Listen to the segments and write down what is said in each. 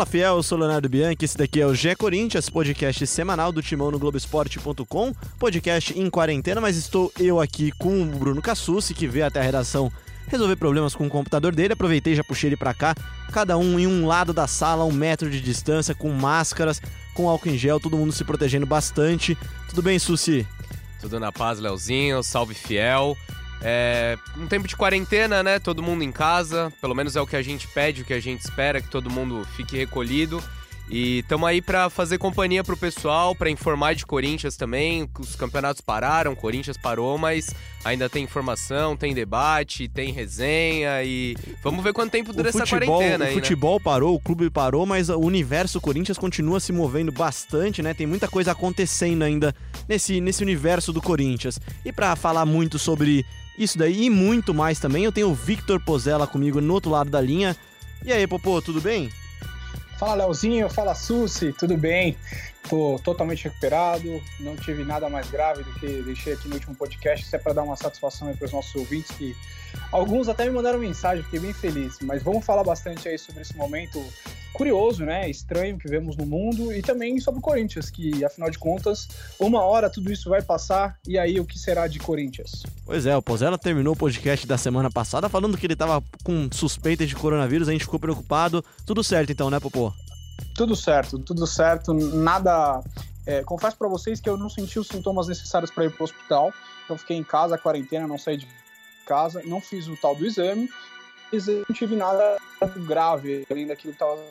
Fala fiel, eu sou Leonardo Bianchi, esse daqui é o GE Corinthians, podcast semanal do Timão no Globoesporte.com, podcast em quarentena, mas estou eu aqui com o Bruno Cassucci, que veio até a redação resolver problemas com o computador dele, aproveitei já puxei ele para cá, cada um em um lado da sala, um metro de distância, com máscaras, com álcool em gel, todo mundo se protegendo bastante. Tudo bem, Susi? Tudo na paz, Leozinho, salve fiel. É um tempo de quarentena, né? Todo mundo em casa, pelo menos é o que a gente pede, o que a gente espera, que todo mundo fique recolhido. E estamos aí para fazer companhia pro pessoal, para informar de Corinthians também. Os campeonatos pararam, Corinthians parou, mas ainda tem informação, tem debate, tem resenha e vamos ver quanto tempo dura essa quarentena. O aí, futebol né? parou, o clube parou, mas o universo Corinthians continua se movendo bastante, né? Tem muita coisa acontecendo ainda nesse, nesse universo do Corinthians. E para falar muito sobre isso daí e muito mais também, eu tenho o Victor Pozella comigo no outro lado da linha. E aí, Popô, tudo bem? Fala Leozinho, fala Susi, tudo bem? Tô totalmente recuperado, não tive nada mais grave do que deixei aqui no último podcast, isso é para dar uma satisfação aí para os nossos ouvintes que alguns até me mandaram mensagem, fiquei bem feliz, mas vamos falar bastante aí sobre esse momento curioso, né, estranho que vemos no mundo e também sobre o Corinthians, que afinal de contas, uma hora tudo isso vai passar e aí o que será de Corinthians? Pois é, o Pozella terminou o podcast da semana passada falando que ele tava com suspeitas de coronavírus, a gente ficou preocupado. Tudo certo então, né, Popô? Tudo certo, tudo certo, nada. É, confesso para vocês que eu não senti os sintomas necessários para ir para o hospital, então fiquei em casa, quarentena, não saí de casa, não fiz o tal do exame, eu não tive nada grave, além daquilo que estava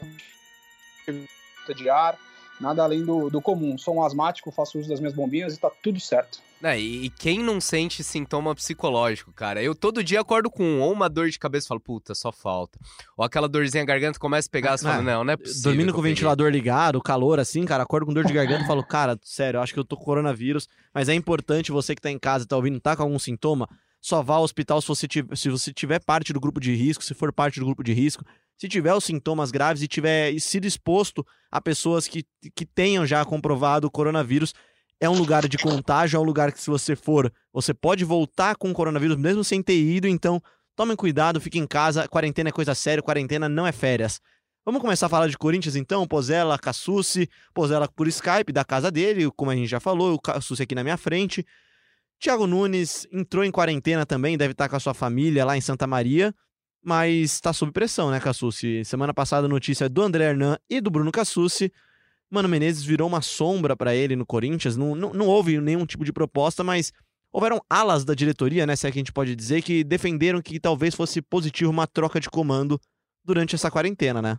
de ar, nada além do, do comum. Sou um asmático, faço uso das minhas bombinhas e tá tudo certo. É, e quem não sente sintoma psicológico, cara? Eu todo dia acordo com ou uma dor de cabeça e falo, puta, só falta. Ou aquela dorzinha na garganta começa a pegar e fala, não, não é possível. Dormindo com o ventilador ligado, calor assim, cara, acordo com dor de garganta e falo, cara, sério, eu acho que eu tô com coronavírus. Mas é importante você que tá em casa e tá ouvindo, tá com algum sintoma, só vá ao hospital se você, tiver, se você tiver parte do grupo de risco, se for parte do grupo de risco, se tiver os sintomas graves e tiver sido exposto a pessoas que, que tenham já comprovado o coronavírus, é um lugar de contágio, é um lugar que se você for, você pode voltar com o coronavírus mesmo sem ter ido, então tomem cuidado, fiquem em casa, quarentena é coisa séria, quarentena não é férias. Vamos começar a falar de Corinthians então, Pozella, Cassucci, Pozella por Skype, da casa dele, como a gente já falou, o Cassucci aqui na minha frente. Thiago Nunes entrou em quarentena também, deve estar com a sua família lá em Santa Maria, mas está sob pressão, né, Cassucci? Semana passada a notícia do André Hernan e do Bruno Cassucci. Mano Menezes virou uma sombra para ele no Corinthians, não, não, não houve nenhum tipo de proposta, mas houveram alas da diretoria, né, se é que a gente pode dizer, que defenderam que talvez fosse positivo uma troca de comando durante essa quarentena, né?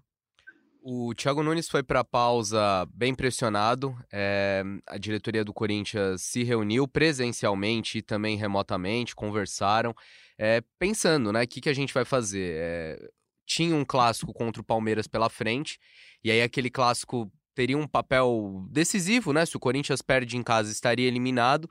O Thiago Nunes foi para a pausa bem pressionado. É, a diretoria do Corinthians se reuniu presencialmente e também remotamente, conversaram, é, pensando, né, o que, que a gente vai fazer. É, tinha um clássico contra o Palmeiras pela frente, e aí aquele clássico teria um papel decisivo, né? Se o Corinthians perde em casa, estaria eliminado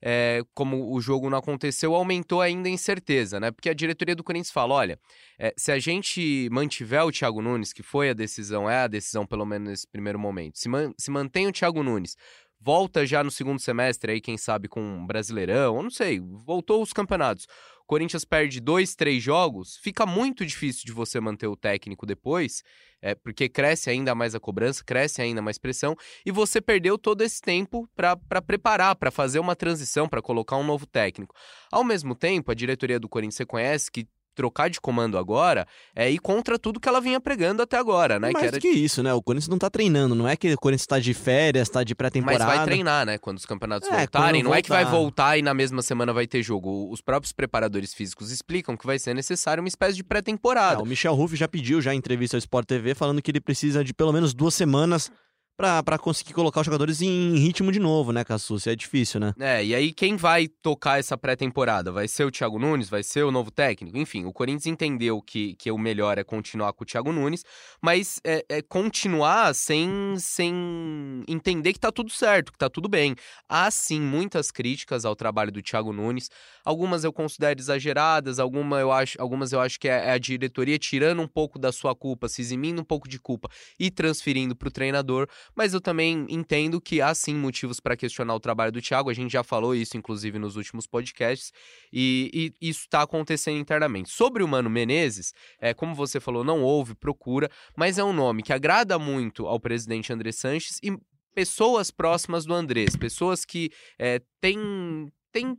é, como o jogo não aconteceu, aumentou ainda a incerteza, né? Porque a diretoria do Corinthians fala: olha, é, se a gente mantiver o Thiago Nunes, que foi a decisão, é a decisão pelo menos nesse primeiro momento, se, man, se mantém o Thiago Nunes, volta já no segundo semestre, aí, quem sabe, com um Brasileirão, não sei, voltou os campeonatos. Corinthians perde dois, três jogos, fica muito difícil de você manter o técnico depois, é, porque cresce ainda mais a cobrança, cresce ainda mais pressão, e você perdeu todo esse tempo para preparar, para fazer uma transição, para colocar um novo técnico. Ao mesmo tempo, a diretoria do Corinthians reconhece que trocar de comando agora é ir contra tudo que ela vinha pregando até agora, né? Mais que, era... que isso, né? O Corinthians não tá treinando, não é que o Corinthians tá de férias, tá de pré-temporada. Mas vai treinar, né? Quando os campeonatos é, voltarem. Não voltar. é que vai voltar e na mesma semana vai ter jogo. Os próprios preparadores físicos explicam que vai ser necessário uma espécie de pré-temporada. É, o Michel Ruff já pediu já em entrevista ao Sport TV falando que ele precisa de pelo menos duas semanas para conseguir colocar os jogadores em ritmo de novo, né, Cassus? É difícil, né? É, e aí quem vai tocar essa pré-temporada? Vai ser o Thiago Nunes? Vai ser o novo técnico? Enfim, o Corinthians entendeu que, que o melhor é continuar com o Thiago Nunes, mas é, é continuar sem, sem entender que tá tudo certo, que tá tudo bem. Há sim muitas críticas ao trabalho do Thiago Nunes, algumas eu considero exageradas, alguma eu acho, algumas eu acho que é, é a diretoria tirando um pouco da sua culpa, se eximindo um pouco de culpa e transferindo para o treinador, mas eu também entendo que há sim motivos para questionar o trabalho do Thiago. A gente já falou isso, inclusive, nos últimos podcasts, e, e isso está acontecendo internamente. Sobre o Mano Menezes, é, como você falou, não houve procura, mas é um nome que agrada muito ao presidente André Sanches e pessoas próximas do Andrés, pessoas que é, têm, têm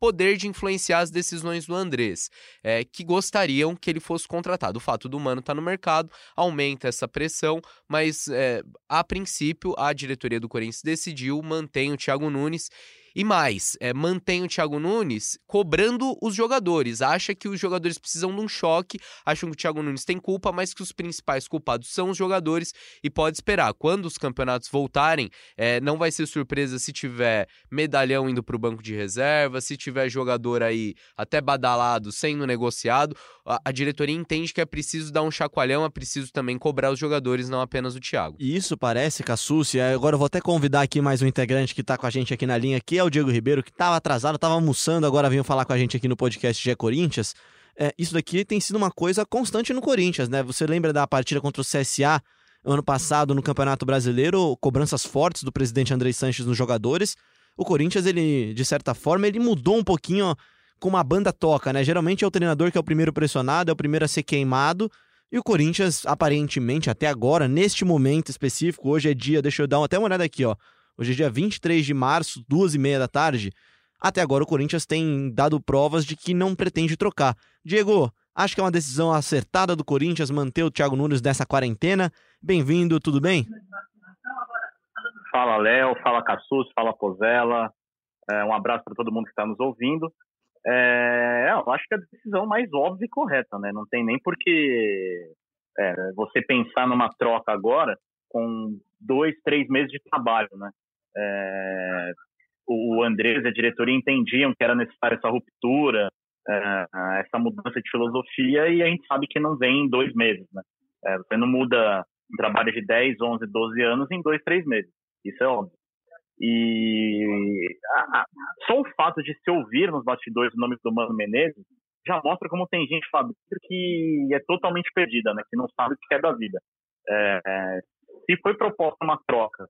poder de influenciar as decisões do Andrés, é, que gostariam que ele fosse contratado. O fato do Mano estar tá no mercado aumenta essa pressão, mas é, a princípio a diretoria do Corinthians decidiu manter o Thiago Nunes e mais, é, mantém o Thiago Nunes cobrando os jogadores. Acha que os jogadores precisam de um choque, acham que o Thiago Nunes tem culpa, mas que os principais culpados são os jogadores e pode esperar. Quando os campeonatos voltarem, é, não vai ser surpresa se tiver medalhão indo para o banco de reserva, se tiver jogador aí até badalado sendo negociado. A, a diretoria entende que é preciso dar um chacoalhão, é preciso também cobrar os jogadores, não apenas o Thiago. E isso parece, Cassucci, agora eu vou até convidar aqui mais um integrante que está com a gente aqui na linha, que é o Diego Ribeiro, que estava atrasado, estava almoçando, agora veio falar com a gente aqui no podcast Gé Corinthians. É, isso daqui tem sido uma coisa constante no Corinthians, né? Você lembra da partida contra o CSA ano passado no Campeonato Brasileiro, cobranças fortes do presidente Andrei Sanches nos jogadores. O Corinthians, ele, de certa forma, ele mudou um pouquinho como a banda toca, né? Geralmente é o treinador que é o primeiro pressionado, é o primeiro a ser queimado. E o Corinthians, aparentemente, até agora, neste momento específico, hoje é dia, deixa eu dar até uma olhada aqui, ó. Hoje é dia 23 de março, duas e meia da tarde. Até agora o Corinthians tem dado provas de que não pretende trocar. Diego, acho que é uma decisão acertada do Corinthians manter o Thiago Nunes nessa quarentena. Bem-vindo, tudo bem? Fala Léo, fala Cassus, fala Pozella. É, um abraço para todo mundo que está nos ouvindo. É, eu acho que é a decisão mais óbvia e correta, né? Não tem nem por que é, você pensar numa troca agora com dois, três meses de trabalho, né? É, o Andrés e a diretoria entendiam que era necessária essa ruptura, é, essa mudança de filosofia, e a gente sabe que não vem em dois meses. Né? É, você não muda um trabalho de 10, 11, 12 anos em dois, três meses. Isso é óbvio. E só o fato de se ouvir nos bastidores o nome do Mano Menezes já mostra como tem gente lá que é totalmente perdida, né? que não sabe o que é da vida. É, é se foi proposta uma troca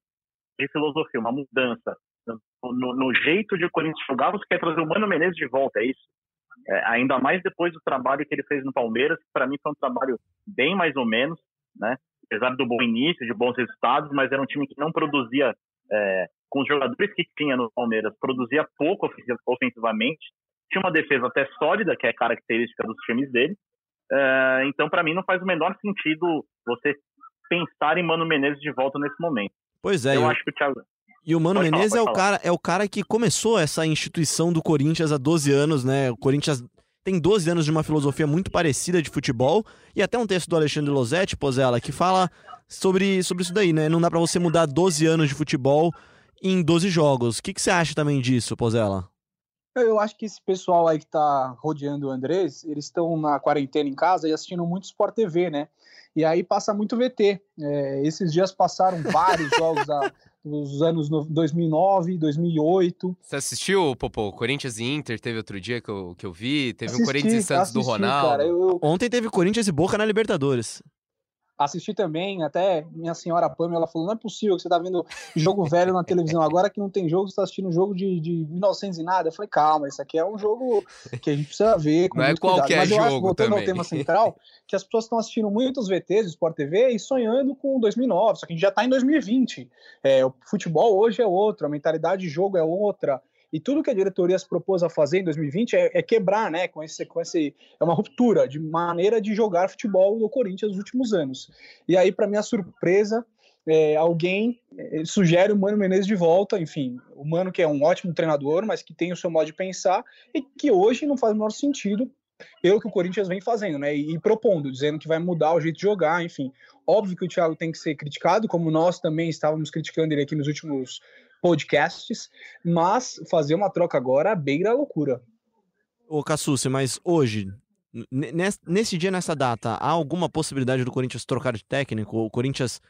de filosofia, uma mudança no, no, jeito de o Corinthians jogar, você quer trazer o Mano Menezes de volta, é isso? É, ainda mais depois do trabalho que ele fez no Palmeiras, que para mim foi um trabalho bem mais ou menos, né? Apesar do bom início, de bons resultados, mas era um time que não produzia, é, com os jogadores que tinha no Palmeiras, produzia pouco ofensivamente. Tinha uma defesa até sólida, que é característica dos times dele. É, então, para mim, não faz o menor sentido você pensar em Mano Menezes de volta nesse momento. Pois é. Eu, eu... acho que o Thiago. E o Mano pode Menezes falar, é, o cara, é o cara que começou essa instituição do Corinthians há 12 anos, né? O Corinthians tem 12 anos de uma filosofia muito parecida de futebol. E até um texto do Alexandre Losetti, Pozella, que fala sobre, sobre isso daí, né? Não dá para você mudar 12 anos de futebol em 12 jogos. O que, que você acha também disso, Pozella? Eu acho que esse pessoal aí que tá rodeando o Andrés, eles estão na quarentena em casa e assistindo muito Sport TV, né? E aí passa muito VT. É, esses dias passaram vários jogos da, dos anos 2009, 2008. Você assistiu, Popô? Corinthians e Inter teve outro dia que eu, que eu vi. Teve assisti, um Corinthians e Santos assisti, do Ronaldo. Cara, eu... Ontem teve Corinthians e Boca na Libertadores assisti também, até minha senhora Pamela falou, não é possível que você tá vendo jogo velho na televisão, agora que não tem jogo, você tá assistindo um jogo de, de 1900 e nada. Eu falei, calma, isso aqui é um jogo que a gente precisa ver. não é qualquer Mas eu acho, voltando também. ao tema central, que as pessoas estão assistindo muitos VTs do Sport TV e sonhando com 2009, só que a gente já tá em 2020. É, o futebol hoje é outro, a mentalidade de jogo é outra, e tudo que a diretoria se propôs a fazer em 2020 é, é, quebrar, né? Com esse, com esse. É uma ruptura de maneira de jogar futebol no Corinthians nos últimos anos. E aí, para minha surpresa, é, alguém é, sugere o Mano Menezes de volta, enfim, o Mano que é um ótimo treinador, mas que tem o seu modo de pensar e que hoje não faz o menor sentido pelo que o Corinthians vem fazendo, né? E, e, propondo, dizendo que vai mudar o jeito de jogar, enfim. Óbvio que o Thiago tem que ser criticado, como nós também estávamos criticando ele aqui nos últimos podcasts, mas fazer uma troca agora beira a loucura. Ô, Cassucci, mas hoje, nesse dia, nessa data, há alguma possibilidade do Corinthians trocar de técnico? O Corinthians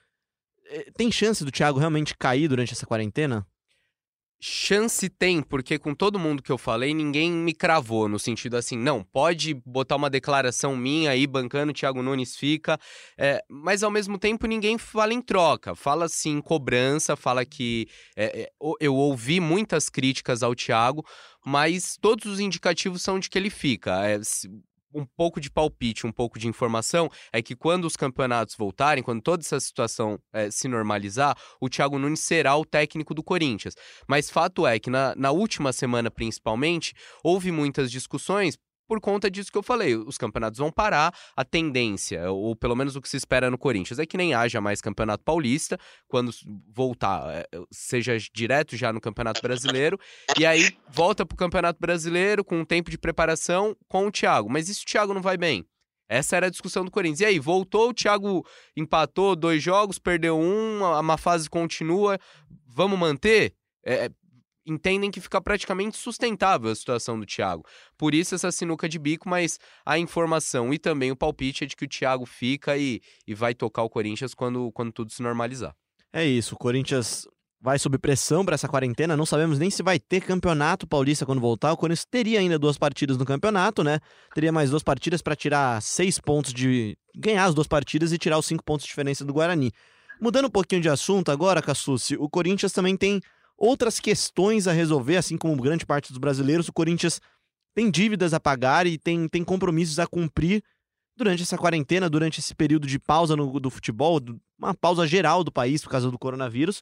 eh, tem chance do Thiago realmente cair durante essa quarentena? Chance tem, porque com todo mundo que eu falei, ninguém me cravou, no sentido assim, não, pode botar uma declaração minha aí, bancando, Thiago Nunes fica, é, mas ao mesmo tempo ninguém fala em troca, fala assim, cobrança, fala que é, é, eu ouvi muitas críticas ao Thiago, mas todos os indicativos são de que ele fica. É, um pouco de palpite, um pouco de informação, é que quando os campeonatos voltarem, quando toda essa situação é, se normalizar, o Thiago Nunes será o técnico do Corinthians. Mas fato é que na, na última semana, principalmente, houve muitas discussões por conta disso que eu falei. Os campeonatos vão parar, a tendência, ou pelo menos o que se espera no Corinthians, é que nem haja mais campeonato paulista, quando voltar, eh, seja direto já no Campeonato Brasileiro, e aí volta pro Campeonato Brasileiro com um tempo de preparação com o Thiago. Mas se o Thiago não vai bem? Essa era a discussão do Corinthians. E aí, voltou, o Thiago empatou dois jogos, perdeu um, a má fase continua. Vamos manter? É, entendem que fica praticamente sustentável a situação do Thiago. Por isso essa sinuca de bico, mas a informação e também o palpite é de que o Thiago fica e, e vai tocar o Corinthians quando, quando tudo se normalizar. É isso, o Corinthians vai sob pressão para essa quarentena, não sabemos nem se vai ter campeonato paulista quando voltar. O Corinthians teria ainda duas partidas no campeonato, né? Teria mais duas partidas para tirar seis pontos de. ganhar as duas partidas e tirar os cinco pontos de diferença do Guarani. Mudando um pouquinho de assunto agora, Cassucci, o Corinthians também tem outras questões a resolver, assim como grande parte dos brasileiros. O Corinthians tem dívidas a pagar e tem, tem compromissos a cumprir durante essa quarentena, durante esse período de pausa no, do futebol, uma pausa geral do país por causa do coronavírus.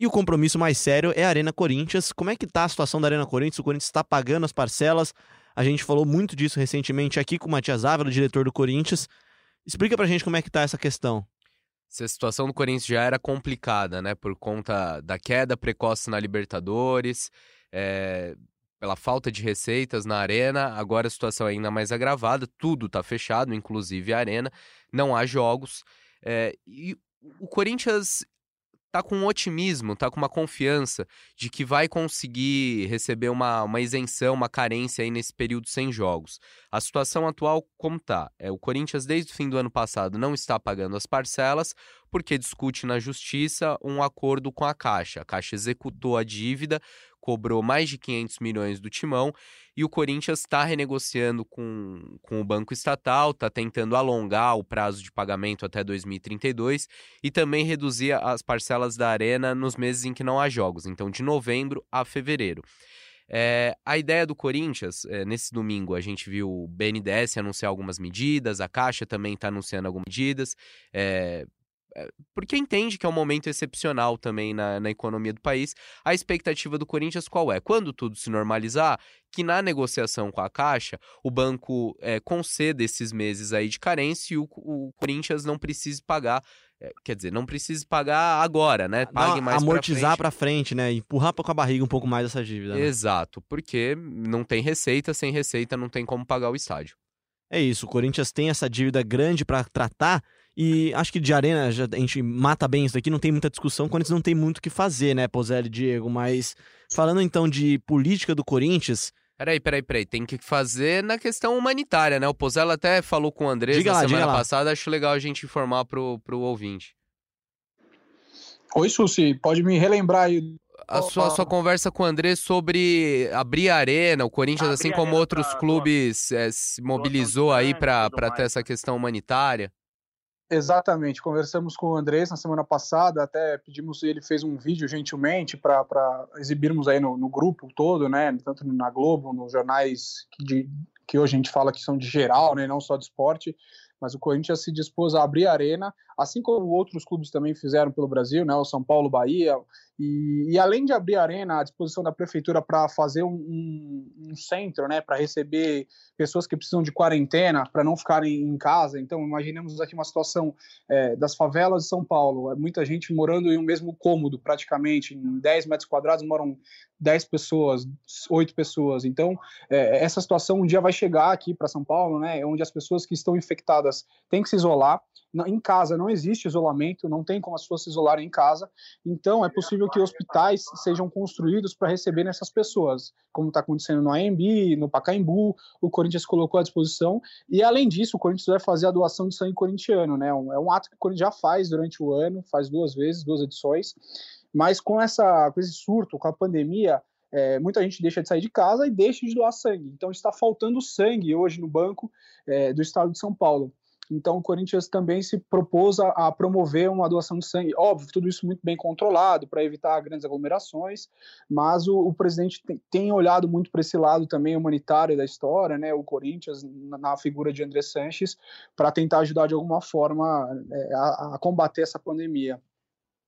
E o compromisso mais sério é a Arena Corinthians. Como é que tá a situação da Arena Corinthians? O Corinthians está pagando as parcelas. A gente falou muito disso recentemente aqui com o Matias Ávila, diretor do Corinthians. Explica pra gente como é que tá essa questão. Se a situação do Corinthians já era complicada, né? Por conta da queda precoce na Libertadores, é, pela falta de receitas na arena, agora a situação é ainda mais agravada, tudo está fechado, inclusive a arena, não há jogos. É, e o Corinthians tá com um otimismo, tá com uma confiança de que vai conseguir receber uma, uma isenção, uma carência aí nesse período sem jogos. A situação atual, como tá? É, o Corinthians, desde o fim do ano passado, não está pagando as parcelas porque discute na justiça um acordo com a Caixa. A Caixa executou a dívida, cobrou mais de 500 milhões do Timão e o Corinthians está renegociando com, com o banco estatal, está tentando alongar o prazo de pagamento até 2032 e também reduzir as parcelas da Arena nos meses em que não há jogos, então de novembro a fevereiro. É, a ideia do Corinthians, é, nesse domingo, a gente viu o BNDES anunciar algumas medidas, a Caixa também está anunciando algumas medidas. É, porque entende que é um momento excepcional também na, na economia do país. A expectativa do Corinthians qual é? Quando tudo se normalizar, que na negociação com a Caixa, o banco é, conceda esses meses aí de carência e o, o Corinthians não precise pagar é, quer dizer, não precise pagar agora, né? Pague mais amortizar para frente. frente, né? Empurrar com a barriga um pouco mais essa dívida. Né? Exato, porque não tem receita, sem receita não tem como pagar o estádio. É isso, o Corinthians tem essa dívida grande para tratar e acho que de arena já, a gente mata bem isso daqui, não tem muita discussão, quando eles não tem muito o que fazer, né, Pozelli e Diego? Mas falando então de política do Corinthians. Peraí, peraí, peraí. Tem que fazer na questão humanitária, né? O Pozella até falou com o Andrés diga na lá, semana passada, acho legal a gente informar pro, pro ouvinte. Oi, Susi, pode me relembrar aí a sua, a sua conversa com o André sobre abrir a arena, o Corinthians, abrir assim como outros clubes, é, se mobilizou aí para ter essa questão humanitária? Exatamente, conversamos com o Andrés na semana passada, até pedimos, ele fez um vídeo gentilmente para exibirmos aí no, no, grupo todo, né, tanto na Globo, nos jornais que, de, que hoje a gente fala que são de geral, né, não só de esporte, mas o Corinthians se dispôs a abrir a arena, assim como outros clubes também fizeram pelo Brasil, né, o São Paulo, Bahia, e, e além de abrir a arena à disposição da prefeitura para fazer um, um, um, centro, né, para receber pessoas que precisam de quarentena, para não ficarem em casa, então imaginemos aqui uma situação é, das favelas de São Paulo, é muita gente morando em um mesmo cômodo, praticamente, em 10 metros quadrados moram 10 pessoas, 8 pessoas, então é, essa situação um dia vai chegar aqui para São Paulo, né, onde as pessoas que estão infectadas têm que se isolar, em casa não existe isolamento, não tem como as pessoas se isolarem em casa, então é possível que hospitais sejam construídos para receber essas pessoas, como está acontecendo no AMB, no Pacaembu, o Corinthians colocou à disposição, e além disso, o Corinthians vai fazer a doação de sangue corintiano, né? É um ato que o Corinthians já faz durante o ano, faz duas vezes, duas edições, Mas com, essa, com esse surto, com a pandemia, é, muita gente deixa de sair de casa e deixa de doar sangue. Então está faltando sangue hoje no banco é, do estado de São Paulo. Então o Corinthians também se propôs a, a, promover uma doação de sangue. Óbvio, tudo isso muito bem controlado para evitar grandes aglomerações, mas o, o presidente tem, tem, olhado muito para esse lado também humanitário da história, né? O Corinthians na, na figura de André Sanches para tentar ajudar de alguma forma é, a, a combater essa pandemia.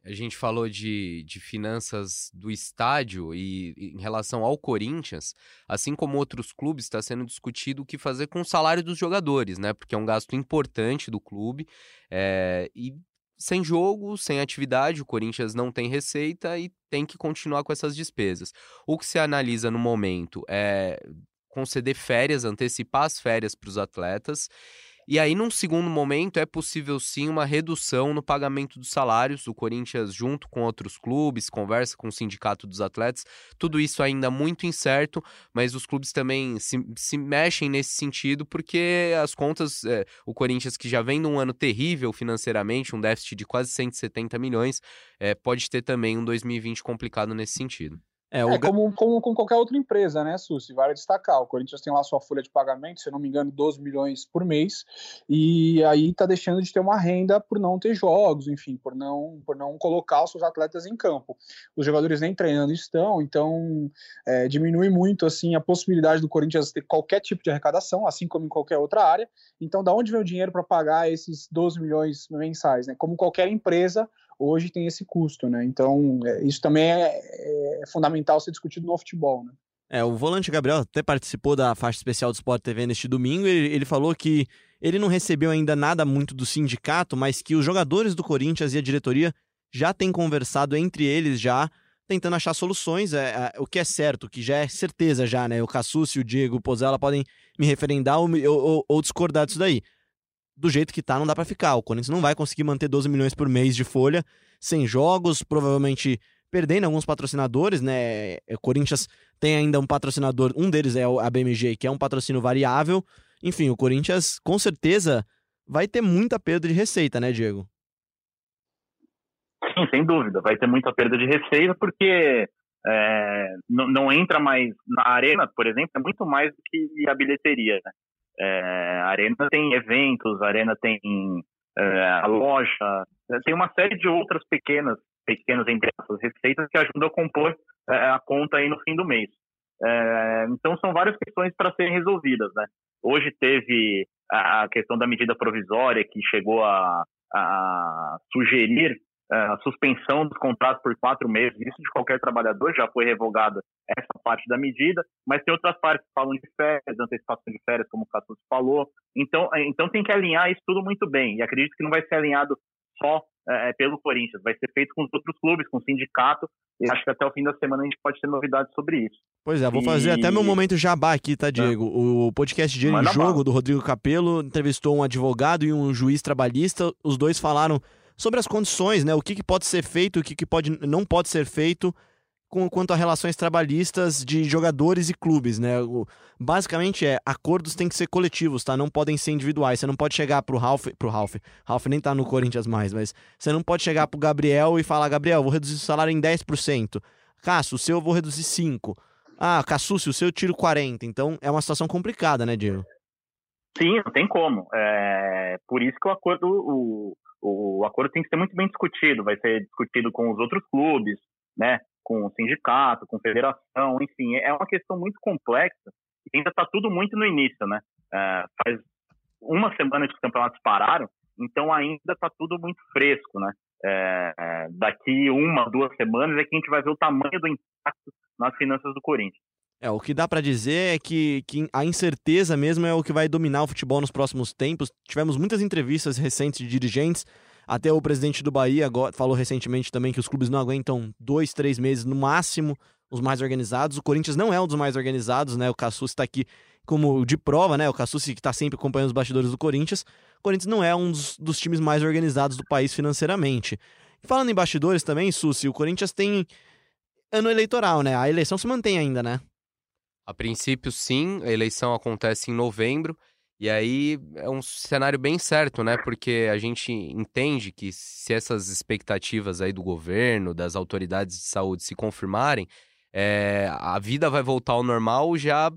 A gente falou de, de finanças do estádio e em relação ao Corinthians, assim como outros clubes, está sendo discutido o que fazer com o salário dos jogadores, né? Porque é um gasto importante do clube. É, e sem jogo, sem atividade, o Corinthians não tem receita e tem que continuar com essas despesas. O que se analisa no momento é conceder férias, antecipar as férias para os atletas e aí, num segundo momento, é possível sim uma redução no pagamento dos salários. O Corinthians, junto com outros clubes, conversa com o sindicato dos atletas. Tudo isso ainda muito incerto, mas os clubes também se, se mexem nesse sentido, porque as contas, é, o Corinthians, que já vem num ano terrível financeiramente, um déficit de quase 170 milhões, é, pode ter também um 2020 complicado nesse sentido. É, o... é como, como com qualquer outra empresa, né, Susi? Vale destacar. O Corinthians tem lá sua folha de pagamento, se não me engano, 12 milhões por mês, e aí tá deixando de ter uma renda por não ter jogos, enfim, por não, por não colocar os seus atletas em campo. Os jogadores nem treinando estão, então é, diminui muito assim a possibilidade do Corinthians ter qualquer tipo de arrecadação, assim como em qualquer outra área. Então, da onde vem o dinheiro para pagar esses 12 milhões mensais? Né? Como qualquer empresa, hoje tem esse custo, né? Então, é, isso também é, é, fundamental ser discutido no futebol, né? É, o volante Gabriel até participou da faixa especial do Sport TV neste domingo. Ele, ele falou que ele não recebeu ainda nada muito do sindicato, mas que os jogadores do Corinthians e a diretoria já têm conversado entre eles já, tentando achar soluções. É, é, o que é certo, que já é certeza já, né? O Cassus o Diego o Pozella podem me referendar ou, ou, ou discordar disso daí do jeito que tá, não dá para ficar. O Corinthians não vai conseguir manter 12 milhões por mês de folha sem jogos, provavelmente perdendo alguns patrocinadores, né? O Corinthians tem ainda um patrocinador, um deles é a BMG, que é um patrocínio variável. Enfim, o Corinthians com certeza vai ter muita perda de receita, né, Diego? Sim, sem dúvida. Vai ter muita perda de receita porque é, não, não, entra mais na arena, por exemplo, é muito mais do que a bilheteria. Né? É, a Arena tem eventos, a Arena tem é, a loja, é, tem uma série de outras pequenas, pequenas entre receitas que ajudam a compor é, a conta aí no fim do mês. É, então são várias questões para serem resolvidas, né? Hoje teve a questão da medida provisória que chegou a, a sugerir a suspensão dos contratos por quatro meses, isso de qualquer trabalhador, já foi revogada essa parte da medida, mas tem outras partes que falam de férias, antecipação de férias, como o Cassus falou. Então, é, então tem que alinhar isso tudo muito bem, e acredito que não vai ser alinhado só é, pelo Corinthians, vai ser feito com os outros clubes, com o sindicato, e acho que até o fim da semana a gente pode ter novidades sobre isso. Pois é, vou fazer e... até meu momento jabá aqui, tá, Diego? É. O podcast Dia em Jogo, do Rodrigo Capello, entrevistou um advogado e um juiz trabalhista, os dois falaram sobre as condições, né? O que, que pode ser feito, o que, que pode, não pode ser feito com, quanto a relações trabalhistas de jogadores e clubes, né? O, basicamente é, acordos têm que ser coletivos, tá? Não podem ser individuais. Você não pode chegar pro Ralph, pro Ralph, Ralph nem tá no Corinthians mais, mas você não pode chegar pro Gabriel e falar, Gabriel, vou reduzir o salário em 10%. Cássio, o seu eu vou reduzir 5%. Ah, Cassúcio, o seu eu tiro 40%. Então é uma situação complicada, né, Diego? Sim, não tem como. É, por isso que o acordo, o, o acordo tem que ser muito bem discutido, vai ser discutido com os outros clubes, né, com o sindicato, com a federação, enfim, é uma questão muito complexa e ainda está tudo muito no início, né? É, faz uma semana que os campeonatos pararam, então ainda está tudo muito fresco, né? É, é, daqui uma, duas semanas é que a gente vai ver o tamanho do impacto nas finanças do Corinthians. É, o que dá para dizer é que, que, a incerteza mesmo é o que vai dominar o futebol nos próximos tempos. Tivemos muitas entrevistas recentes de dirigentes, até o presidente do Bahia agora, falou recentemente também que os clubes não aguentam dois, três meses no máximo, os mais organizados. O Corinthians não é um dos mais organizados, né? O Cassus está aqui como de prova, né? O Cassus que está sempre acompanhando os bastidores do Corinthians. O Corinthians não é um dos, dos times mais organizados do país financeiramente. falando em bastidores também, Susi, o Corinthians tem ano eleitoral, né? A eleição se mantém ainda, né? A princípio, sim, a eleição acontece em novembro E aí é um cenário bem certo, né? Porque a gente entende que se essas expectativas aí do governo, das autoridades de saúde se confirmarem, é, a vida vai voltar ao normal já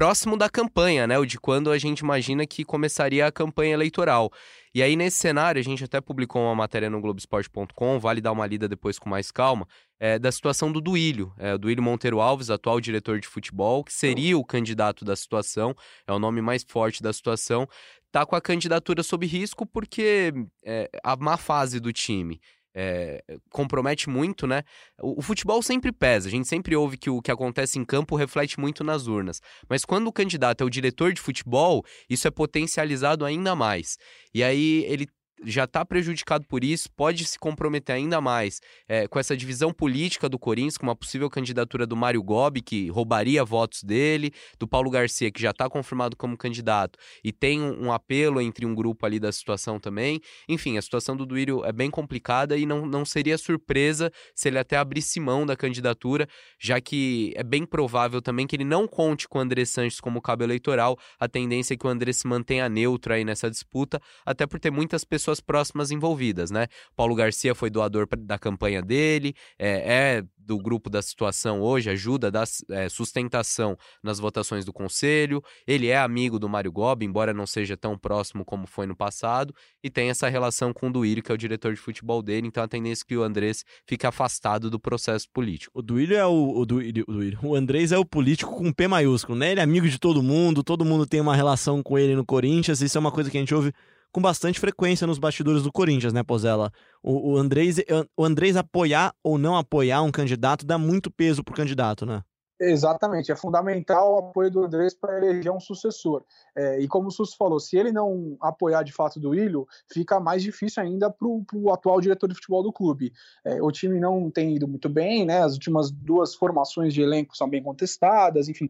próximo da campanha, né? O de quando a gente imagina que começaria a campanha eleitoral. E aí, nesse cenário, a gente até publicou uma matéria no Globoesporte.com, vale dar uma lida depois com mais calma, é, da situação do Duílio, é, Duílio Monteiro Alves, atual diretor de futebol, que seria o candidato da situação, é o nome mais forte da situação, tá com a candidatura sob risco porque é, a má fase do time é, compromete muito, né? O, o, futebol sempre pesa, a gente sempre ouve que o que acontece em campo reflete muito nas urnas. Mas quando o candidato é o diretor de futebol, isso é potencializado ainda mais. E aí ele já está prejudicado por isso, pode se comprometer ainda mais é, com essa divisão política do Corinthians, com uma possível candidatura do Mário Gobi, que roubaria votos dele, do Paulo Garcia, que já está confirmado como candidato, e tem um, um, apelo entre um grupo ali da situação também. Enfim, a situação do Duírio é bem complicada e não, não seria surpresa se ele até abrisse mão da candidatura, já que é bem provável também que ele não conte com o André Sanches como cabo eleitoral. A tendência é que o André se mantenha neutro aí nessa disputa, até por ter muitas pessoas pessoas próximas envolvidas, né? Paulo Garcia foi doador da campanha dele, é, é do grupo da situação hoje, ajuda da é, sustentação nas votações do conselho. Ele é amigo do Mário Gobi, embora não seja tão próximo como foi no passado, e tem essa relação com o Duílio, que é o diretor de futebol dele, então a tendência é que o Andrés fique afastado do processo político. O Duílio é o, o, Duílio, o, Duílio. o Andrés é o político com P maiúsculo, né? Ele é amigo de todo mundo, todo mundo tem uma relação com ele no Corinthians, isso é uma coisa que a gente ouve com bastante frequência nos bastidores do Corinthians, né, Pozella? O, o, Andrés, o Andrés apoiar ou não apoiar um candidato dá muito peso pro candidato, né? Exatamente, é fundamental o apoio do Andrés para eleger um sucessor. É, e como o Sus falou, se ele não apoiar de fato do Ilho, fica mais difícil ainda para o atual diretor de futebol do clube. É, o time não tem ido muito bem, né? As últimas duas formações de elenco são bem contestadas, enfim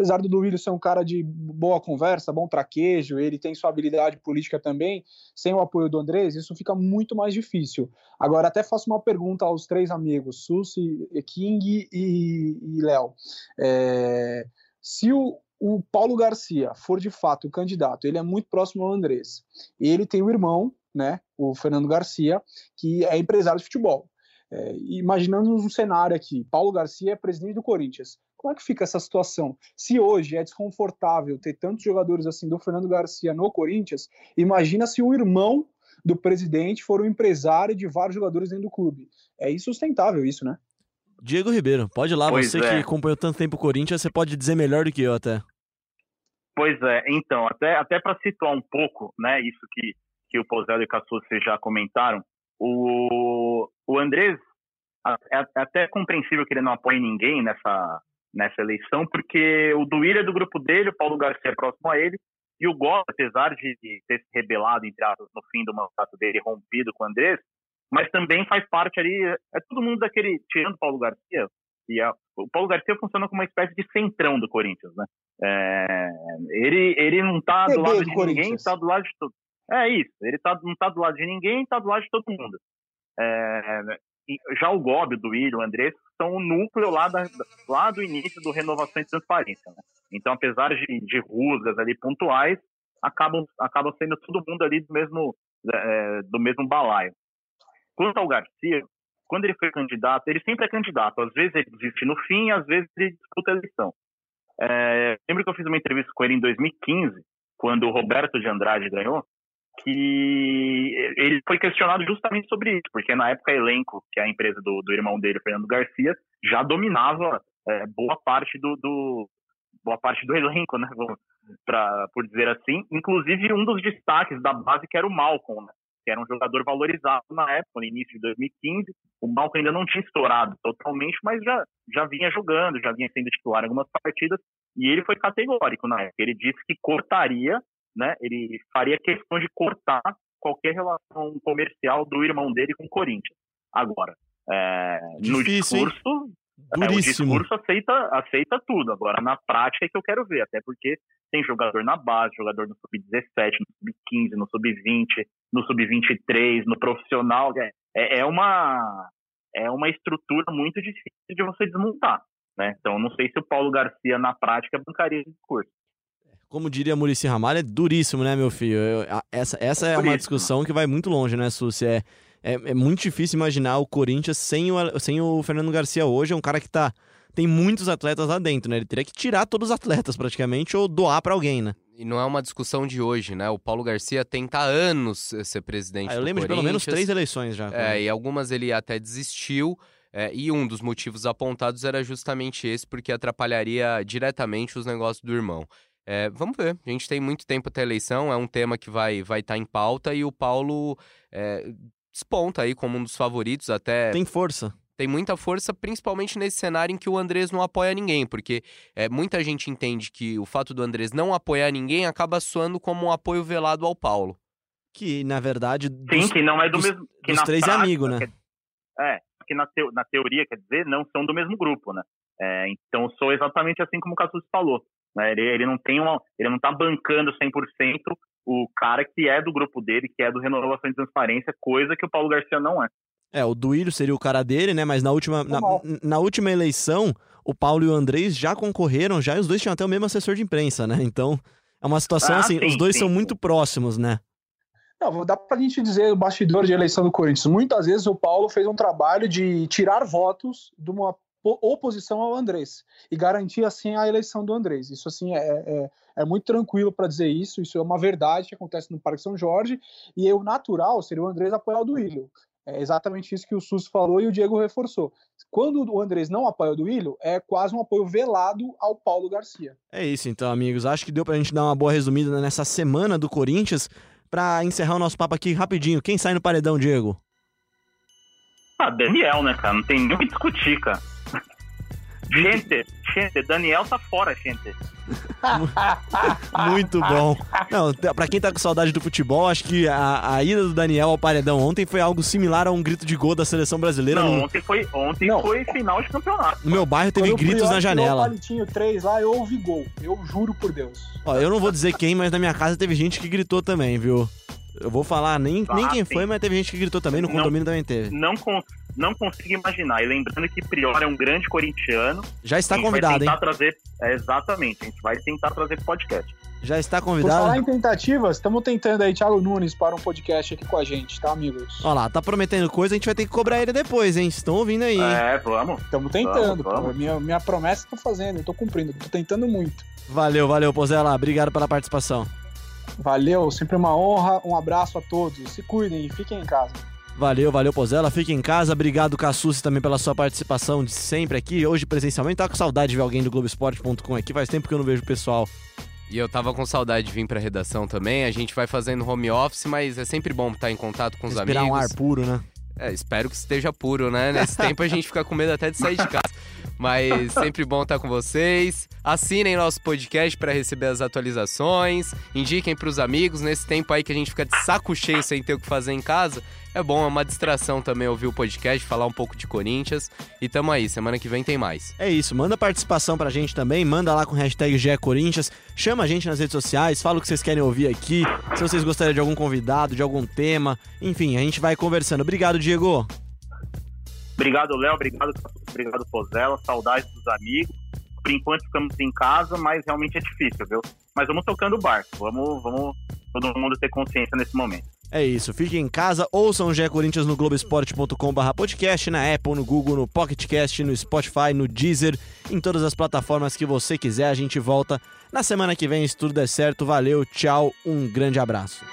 apesar do Duílio ser um cara de boa conversa, bom traquejo, ele tem sua habilidade política também, sem o apoio do Andrés, isso fica muito mais difícil. Agora, até faço uma pergunta aos três amigos, Susi, King e, e Léo. É, se o, o Paulo Garcia for de fato o candidato, ele é muito próximo ao Andrés, ele tem o irmão, né, o Fernando Garcia, que é empresário de futebol. É, imaginando um cenário aqui, Paulo Garcia é presidente do Corinthians. Como é que fica essa situação? Se hoje é desconfortável ter tantos jogadores assim do Fernando Garcia no Corinthians, imagina se o irmão do presidente for um empresário de vários jogadores dentro do clube. É insustentável isso, né? Diego Ribeiro, pode ir lá, pois você é. que acompanhou tanto tempo o Corinthians, você pode dizer melhor do que eu até. Pois é, então, até, até para situar um pouco, né, isso que, que o Pozelo e o Cassus já comentaram, o, o Andrés, é, é até compreensível que ele não apoie ninguém nessa, nessa eleição, porque o Duílio é do grupo dele, o Paulo Garcia é próximo a ele, e o Gomes, apesar de ter se rebelado, entre aspas, no fim do mandato dele, rompido com o Andrés, mas também faz parte ali, é todo mundo daquele, tirando o Paulo Garcia, e a, o Paulo Garcia funciona como uma espécie de centrão do Corinthians, né? É, ele, ele não tá do lado de ninguém, tá do lado de todo. É isso, ele tá, não tá do lado de ninguém, tá do lado de todo mundo. É, já o Gobi, do William, o André, são o núcleo lá, da, lá do início do Renovação e Transparência. Né? Então, apesar de, de rusgas ali pontuais, acabam, acabam sendo todo mundo ali do mesmo, é, do mesmo balaio. Quanto ao Garcia, quando ele foi candidato, ele sempre é candidato. Às vezes ele desiste no fim, às vezes ele disputa a eleição. É, lembro que eu fiz uma entrevista com ele em 2015, quando o Roberto de Andrade ganhou, que ele foi questionado justamente sobre isso, porque na época Elenco, que é a empresa do, do irmão dele, Fernando Garcia, já dominava é, boa parte do, do, boa parte do elenco, né, pra, por dizer assim, inclusive um dos destaques da base que era o Malcolm, né, que era um jogador valorizado na época, no início de 2015, o Malcolm ainda não tinha estourado totalmente, mas já, já vinha jogando, já vinha sendo titular em algumas partidas, e ele foi categórico na época, ele disse que cortaria né? Ele faria questão de cortar qualquer relação comercial do irmão dele com o Corinthians. Agora, é, no discurso, é, o discurso aceita, aceita tudo. Agora, na prática é que eu quero ver, até porque tem jogador na base, jogador no sub-17, no sub-15, no sub-20, no sub-23, no profissional. É, é, é uma é uma estrutura muito difícil de você desmontar. Né? Então, não sei se o Paulo Garcia, na prática, bancaria esse discurso Como diria Murici Ramalho, é duríssimo, né, meu filho? Eu, essa essa é, é uma discussão que vai muito longe, né, Susi? É, é, é, muito difícil imaginar o Corinthians sem o, sem o Fernando Garcia hoje. É um cara que tá, tem muitos atletas lá dentro, né? Ele teria que tirar todos os atletas praticamente ou doar para alguém, né? E não é uma discussão de hoje, né? O Paulo Garcia tenta há anos ser presidente ah, eu lembro de pelo menos três eleições já. É, e algumas ele até desistiu. É, e um dos motivos apontados era justamente esse, porque atrapalharia diretamente os negócios do irmão. É, vamos ver. A gente tem muito tempo até a eleição, é um tema que vai estar vai tá em pauta e o Paulo é, desponta aí como um dos favoritos até. Tem força. Tem muita força, principalmente nesse cenário em que o Andrés não apoia ninguém, porque é, muita gente entende que o fato do Andrés não apoiar ninguém acaba soando como um apoio velado ao Paulo. Que, na verdade. Dos, Sim, que não é do dos, mesmo. Que dos três prática, é amigo, né? é, que na, te, na teoria, quer dizer, não são do mesmo grupo, né? É, então, sou exatamente assim como o Cassus falou. Né? Ele, ele não tem uma, ele não está bancando 100% o cara que é do grupo dele, que é do Renovação e Transparência, coisa que o Paulo Garcia não é. É, o Duílio seria o cara dele, né? Mas na última, na, na, última eleição, o Paulo e o Andrés já concorreram, já e os dois tinham até o mesmo assessor de imprensa, né? Então, é uma situação ah, assim, sim, os dois sim. são muito próximos, né? Não, dá pra gente dizer o bastidor de eleição do Corinthians. Muitas vezes o Paulo fez um trabalho de tirar votos de uma oposição ao Andrés e garantir assim a eleição do Andrés. Isso assim é, é, é muito tranquilo para dizer isso. Isso é uma verdade que acontece no Parque São Jorge e o natural seria o Andrés apoiar o Duílio. É exatamente isso que o SUS falou e o Diego reforçou. Quando o Andrés não apoia o Duílio, é quase um apoio velado ao Paulo Garcia. É isso então, amigos. Acho que deu pra gente dar uma boa resumida nessa semana do Corinthians. Para encerrar o nosso papo aqui rapidinho, quem sai no paredão, Diego? Ah, Daniel, né, cara? Não tem nem o que discutir, cara. Gente, gente, Daniel tá fora, gente. Muito bom. Não, pra quem tá com saudade do futebol, acho que a, a ida do Daniel ao paredão ontem foi algo similar a um grito de gol da seleção brasileira. Não, no... ontem, foi, ontem Não. foi final de campeonato. No meu bairro teve gritos na janela. Eu palitinho 3 lá, eu ouvi gol. Eu juro por Deus. Ó, eu não vou dizer quem, mas na minha casa teve gente que gritou também, viu? Eu vou falar nem, ah, nem quem sim. foi, mas teve gente que gritou também, no condomínio também teve. Não, não consigo imaginar. E lembrando que Prior é um grande corintiano. Já está convidado, hein? Trazer, é, exatamente, a gente vai tentar trazer pro podcast. Já está convidado. Por falar em tentativas, estamos tentando aí Thiago Nunes para um podcast aqui com a gente, tá, amigos? Olha lá, tá prometendo coisa, a gente vai ter que cobrar ele depois, hein? Estão ouvindo aí. É, vamos. Estamos tentando, vamos, vamos. Minha, minha promessa eu tô fazendo, eu tô cumprindo, tô tentando muito. Valeu, valeu, Pozela. Obrigado pela participação. Valeu, sempre uma honra. Um abraço a todos. Se cuidem e fiquem em casa. Valeu, valeu, Pozela. Fique em casa. Obrigado, Cassucci, também pela sua participação de sempre aqui. Hoje, presencialmente, tá com saudade de ver alguém do Globoesporte.com aqui. Faz tempo que eu não vejo o pessoal. E eu tava com saudade de vir pra redação também. A gente vai fazendo home office, mas é sempre bom estar em contato com os Respirar amigos. um ar puro, né? É, espero que esteja puro, né? Nesse tempo a gente fica com medo até de sair de casa. Mas sempre bom estar com vocês. Assinem nosso podcast para receber as atualizações. Indiquem para os amigos. Nesse tempo aí que a gente fica de saco cheio sem ter o que fazer em casa, é bom, é uma distração também ouvir o podcast, falar um pouco de Corinthians. E tamo aí, semana que vem tem mais. É isso, manda participação pra gente também, manda lá com hashtag GECorinthians, chama a gente nas redes sociais, fala o que vocês querem ouvir aqui, se vocês gostariam de algum convidado, de algum tema, enfim, a gente vai conversando. Obrigado, Diego. Obrigado, Léo. Obrigado, obrigado, Pozella. Saudades dos amigos. Por enquanto ficamos em casa, mas realmente é difícil, viu? Mas vamos tocando o barco. Vamos, vamos todo mundo ter consciência nesse momento. É isso, fique em casa, ouçam o GE Corinthians no Globoesporte.com.br podcast, na Apple, no Google, no PocketCast, no Spotify, no Deezer, em todas as plataformas que você quiser. A gente volta na semana que vem, se tudo der certo. Valeu, tchau, um grande abraço.